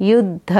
युद्ध।